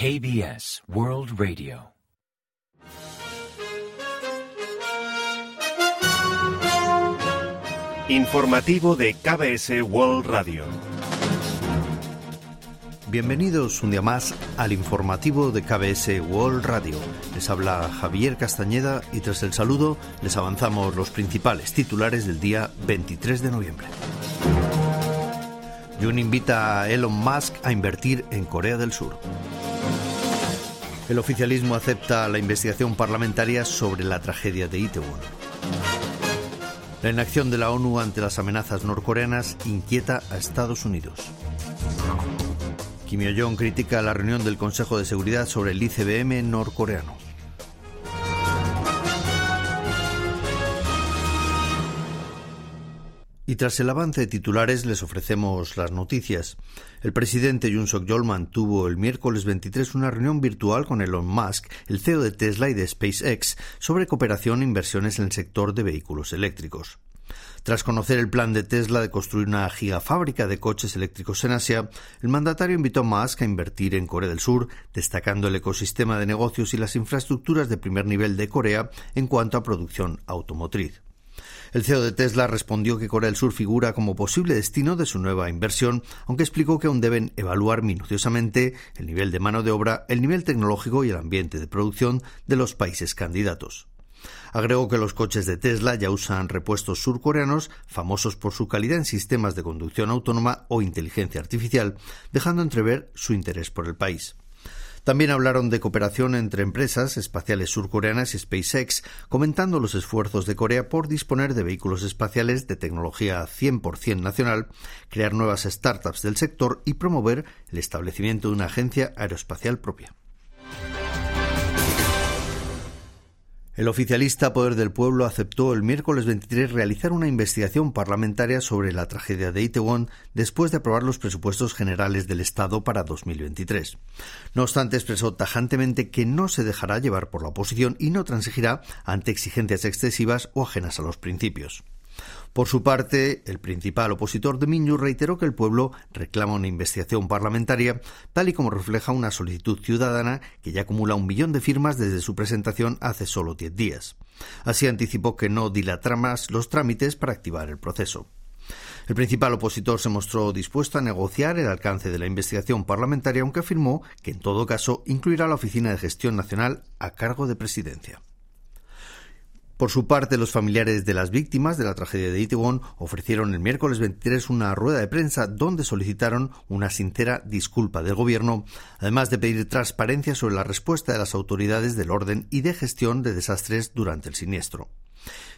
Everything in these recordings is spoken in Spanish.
KBS World Radio. Informativo de KBS World Radio. Bienvenidos un día más al informativo de KBS World Radio. Les habla Javier Castañeda y tras el saludo les avanzamos los principales titulares del día 23 de noviembre. Jun invita a Elon Musk a invertir en Corea del Sur. El oficialismo acepta la investigación parlamentaria sobre la tragedia de Itaewon. La inacción de la ONU ante las amenazas norcoreanas inquieta a Estados Unidos. Kim Yo-jong critica la reunión del Consejo de Seguridad sobre el ICBM norcoreano. Y tras el avance de titulares les ofrecemos las noticias. El presidente Yoon Suk-yeol mantuvo el miércoles 23 una reunión virtual con Elon Musk, el CEO de Tesla y de SpaceX, sobre cooperación e inversiones en el sector de vehículos eléctricos. Tras conocer el plan de Tesla de construir una gigafábrica de coches eléctricos en Asia, el mandatario invitó a Musk a invertir en Corea del Sur, destacando el ecosistema de negocios y las infraestructuras de primer nivel de Corea en cuanto a producción automotriz. El CEO de Tesla respondió que Corea del Sur figura como posible destino de su nueva inversión, aunque explicó que aún deben evaluar minuciosamente el nivel de mano de obra, el nivel tecnológico y el ambiente de producción de los países candidatos. Agregó que los coches de Tesla ya usan repuestos surcoreanos famosos por su calidad en sistemas de conducción autónoma o inteligencia artificial, dejando entrever su interés por el país. También hablaron de cooperación entre empresas espaciales surcoreanas y SpaceX, comentando los esfuerzos de Corea por disponer de vehículos espaciales de tecnología 100% nacional, crear nuevas startups del sector y promover el establecimiento de una agencia aeroespacial propia. El oficialista Poder del Pueblo aceptó el miércoles 23 realizar una investigación parlamentaria sobre la tragedia de Itaewon después de aprobar los presupuestos generales del Estado para 2023. No obstante, expresó tajantemente que no se dejará llevar por la oposición y no transigirá ante exigencias excesivas o ajenas a los principios. Por su parte, el principal opositor de Minyu reiteró que el pueblo reclama una investigación parlamentaria, tal y como refleja una solicitud ciudadana que ya acumula un millón de firmas desde su presentación hace solo diez días. Así anticipó que no dilatará más los trámites para activar el proceso. El principal opositor se mostró dispuesto a negociar el alcance de la investigación parlamentaria, aunque afirmó que en todo caso incluirá la Oficina de Gestión Nacional a cargo de Presidencia. Por su parte, los familiares de las víctimas de la tragedia de Itaewon ofrecieron el miércoles 23 una rueda de prensa donde solicitaron una sincera disculpa del gobierno, además de pedir transparencia sobre la respuesta de las autoridades del orden y de gestión de desastres durante el siniestro.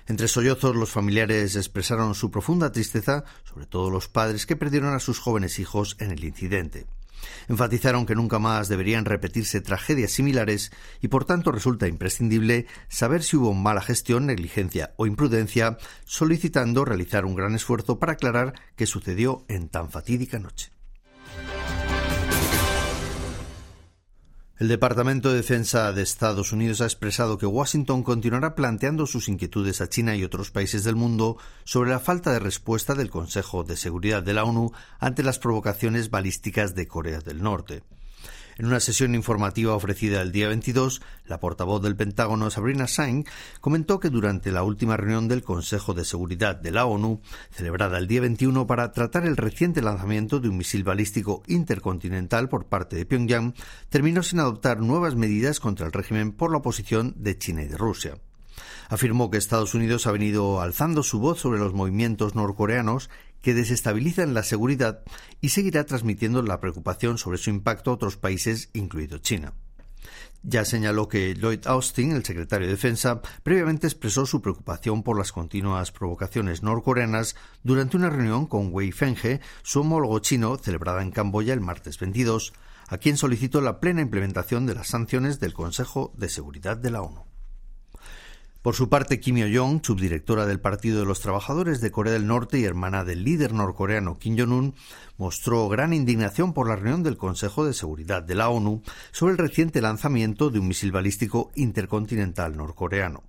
Entre sollozos, los familiares expresaron su profunda tristeza, sobre todo los padres que perdieron a sus jóvenes hijos en el incidente. Enfatizaron que nunca más deberían repetirse tragedias similares y por tanto resulta imprescindible saber si hubo mala gestión, negligencia o imprudencia, solicitando realizar un gran esfuerzo para aclarar qué sucedió en tan fatídica noche. El Departamento de Defensa de Estados Unidos ha expresado que Washington continuará planteando sus inquietudes a China y otros países del mundo sobre la falta de respuesta del Consejo de Seguridad de la ONU ante las provocaciones balísticas de Corea del Norte. En una sesión informativa ofrecida el día 22, la portavoz del Pentágono, Sabrina Sain, comentó que durante la última reunión del Consejo de Seguridad de la ONU, celebrada el día 21 para tratar el reciente lanzamiento de un misil balístico intercontinental por parte de Pyongyang, terminó sin adoptar nuevas medidas contra el régimen por la oposición de China y de Rusia afirmó que Estados Unidos ha venido alzando su voz sobre los movimientos norcoreanos que desestabilizan la seguridad y seguirá transmitiendo la preocupación sobre su impacto a otros países, incluido China. Ya señaló que Lloyd Austin, el secretario de Defensa, previamente expresó su preocupación por las continuas provocaciones norcoreanas durante una reunión con Wei Fenghe, su homólogo chino, celebrada en Camboya el martes 22, a quien solicitó la plena implementación de las sanciones del Consejo de Seguridad de la ONU. Por su parte, Kim Yo-jong, subdirectora del Partido de los Trabajadores de Corea del Norte y hermana del líder norcoreano Kim Jong-un, mostró gran indignación por la reunión del Consejo de Seguridad de la ONU sobre el reciente lanzamiento de un misil balístico intercontinental norcoreano.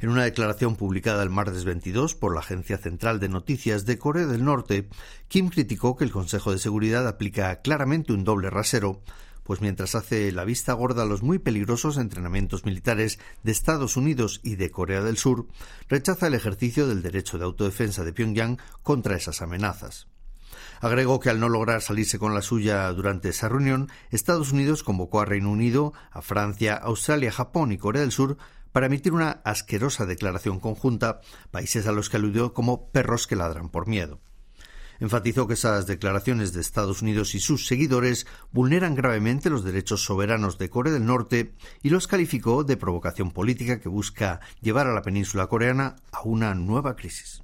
En una declaración publicada el martes 22 por la Agencia Central de Noticias de Corea del Norte, Kim criticó que el Consejo de Seguridad aplica claramente un doble rasero pues mientras hace la vista gorda a los muy peligrosos entrenamientos militares de Estados Unidos y de Corea del Sur, rechaza el ejercicio del derecho de autodefensa de Pyongyang contra esas amenazas. Agregó que al no lograr salirse con la suya durante esa reunión, Estados Unidos convocó a Reino Unido, a Francia, Australia, Japón y Corea del Sur para emitir una asquerosa declaración conjunta, países a los que aludió como perros que ladran por miedo. Enfatizó que esas declaraciones de Estados Unidos y sus seguidores vulneran gravemente los derechos soberanos de Corea del Norte y los calificó de provocación política que busca llevar a la península coreana a una nueva crisis.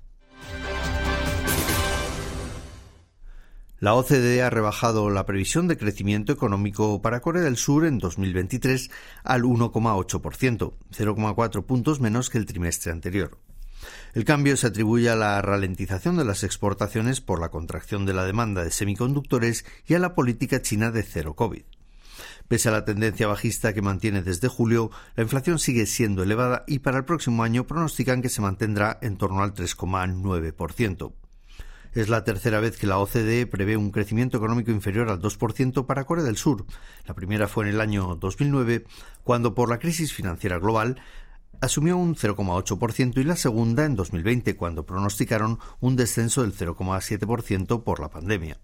La OCDE ha rebajado la previsión de crecimiento económico para Corea del Sur en 2023 al 1,8%, 0,4 puntos menos que el trimestre anterior. El cambio se atribuye a la ralentización de las exportaciones por la contracción de la demanda de semiconductores y a la política china de cero COVID. Pese a la tendencia bajista que mantiene desde julio, la inflación sigue siendo elevada y para el próximo año pronostican que se mantendrá en torno al 3,9%. Es la tercera vez que la OCDE prevé un crecimiento económico inferior al 2% para Corea del Sur. La primera fue en el año 2009, cuando por la crisis financiera global asumió un 0,8% y la segunda en 2020, cuando pronosticaron un descenso del 0,7% por la pandemia.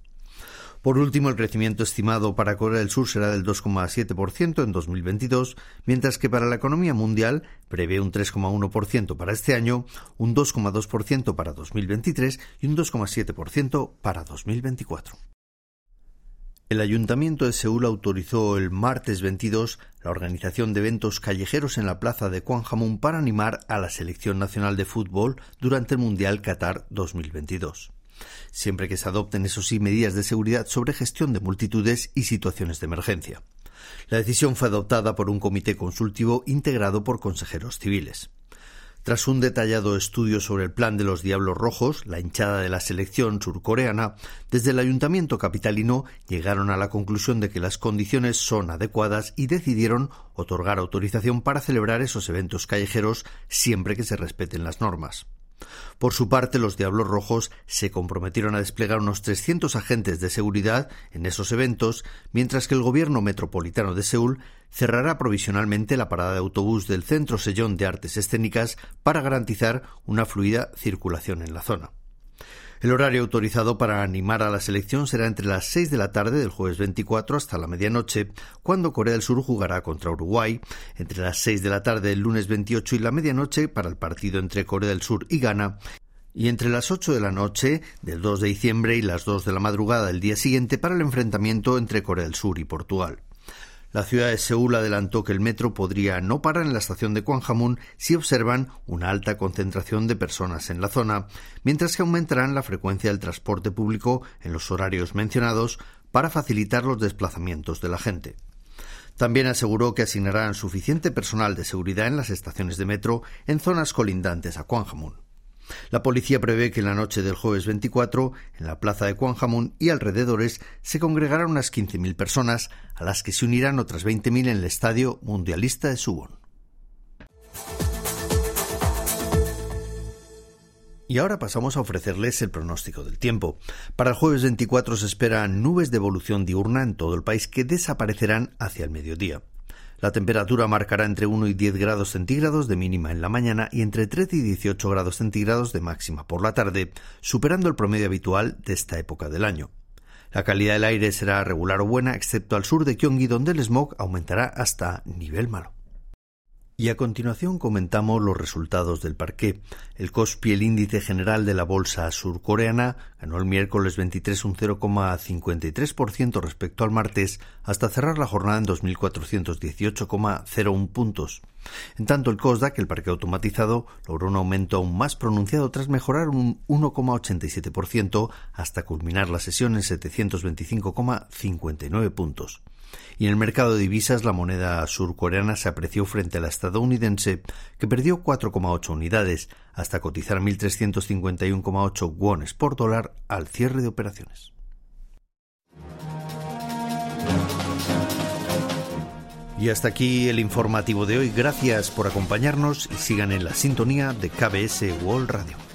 Por último, el crecimiento estimado para Corea del Sur será del 2,7% en 2022, mientras que para la economía mundial prevé un 3,1% para este año, un 2,2% para 2023 y un 2,7% para 2024. El Ayuntamiento de Seúl autorizó el martes 22 la organización de eventos callejeros en la plaza de Kwanjamun para animar a la selección nacional de fútbol durante el Mundial Qatar 2022 siempre que se adopten, eso sí, medidas de seguridad sobre gestión de multitudes y situaciones de emergencia. La decisión fue adoptada por un comité consultivo integrado por consejeros civiles. Tras un detallado estudio sobre el plan de los Diablos Rojos, la hinchada de la selección surcoreana, desde el ayuntamiento capitalino llegaron a la conclusión de que las condiciones son adecuadas y decidieron otorgar autorización para celebrar esos eventos callejeros siempre que se respeten las normas. Por su parte, los Diablos Rojos se comprometieron a desplegar unos 300 agentes de seguridad en esos eventos, mientras que el gobierno metropolitano de Seúl cerrará provisionalmente la parada de autobús del Centro Sellón de Artes Escénicas para garantizar una fluida circulación en la zona. El horario autorizado para animar a la selección será entre las 6 de la tarde del jueves 24 hasta la medianoche, cuando Corea del Sur jugará contra Uruguay, entre las 6 de la tarde del lunes 28 y la medianoche para el partido entre Corea del Sur y Ghana, y entre las 8 de la noche del 2 de diciembre y las 2 de la madrugada del día siguiente para el enfrentamiento entre Corea del Sur y Portugal. La ciudad de Seúl adelantó que el metro podría no parar en la estación de Kwanjamun si observan una alta concentración de personas en la zona, mientras que aumentarán la frecuencia del transporte público en los horarios mencionados para facilitar los desplazamientos de la gente. También aseguró que asignarán suficiente personal de seguridad en las estaciones de metro en zonas colindantes a Kwanjamun. La policía prevé que en la noche del jueves 24, en la plaza de Kwanjamun y alrededores, se congregarán unas 15.000 personas, a las que se unirán otras 20.000 en el estadio mundialista de Suwon. Y ahora pasamos a ofrecerles el pronóstico del tiempo. Para el jueves 24 se esperan nubes de evolución diurna en todo el país que desaparecerán hacia el mediodía. La temperatura marcará entre 1 y 10 grados centígrados de mínima en la mañana y entre 13 y 18 grados centígrados de máxima por la tarde, superando el promedio habitual de esta época del año. La calidad del aire será regular o buena, excepto al sur de Gyeonggi, donde el smog aumentará hasta nivel malo. Y a continuación comentamos los resultados del parqué. El Kospi, el índice general de la bolsa surcoreana, ganó el miércoles 23 un 0,53% respecto al martes, hasta cerrar la jornada en 2.418,01 puntos. En tanto, el Kosdaq, el parque automatizado, logró un aumento aún más pronunciado tras mejorar un 1,87% hasta culminar la sesión en 725,59 puntos. Y en el mercado de divisas la moneda surcoreana se apreció frente a la estadounidense, que perdió 4,8 unidades, hasta cotizar 1.351,8 wones por dólar al cierre de operaciones. Y hasta aquí el informativo de hoy. Gracias por acompañarnos y sigan en la sintonía de KBS World Radio.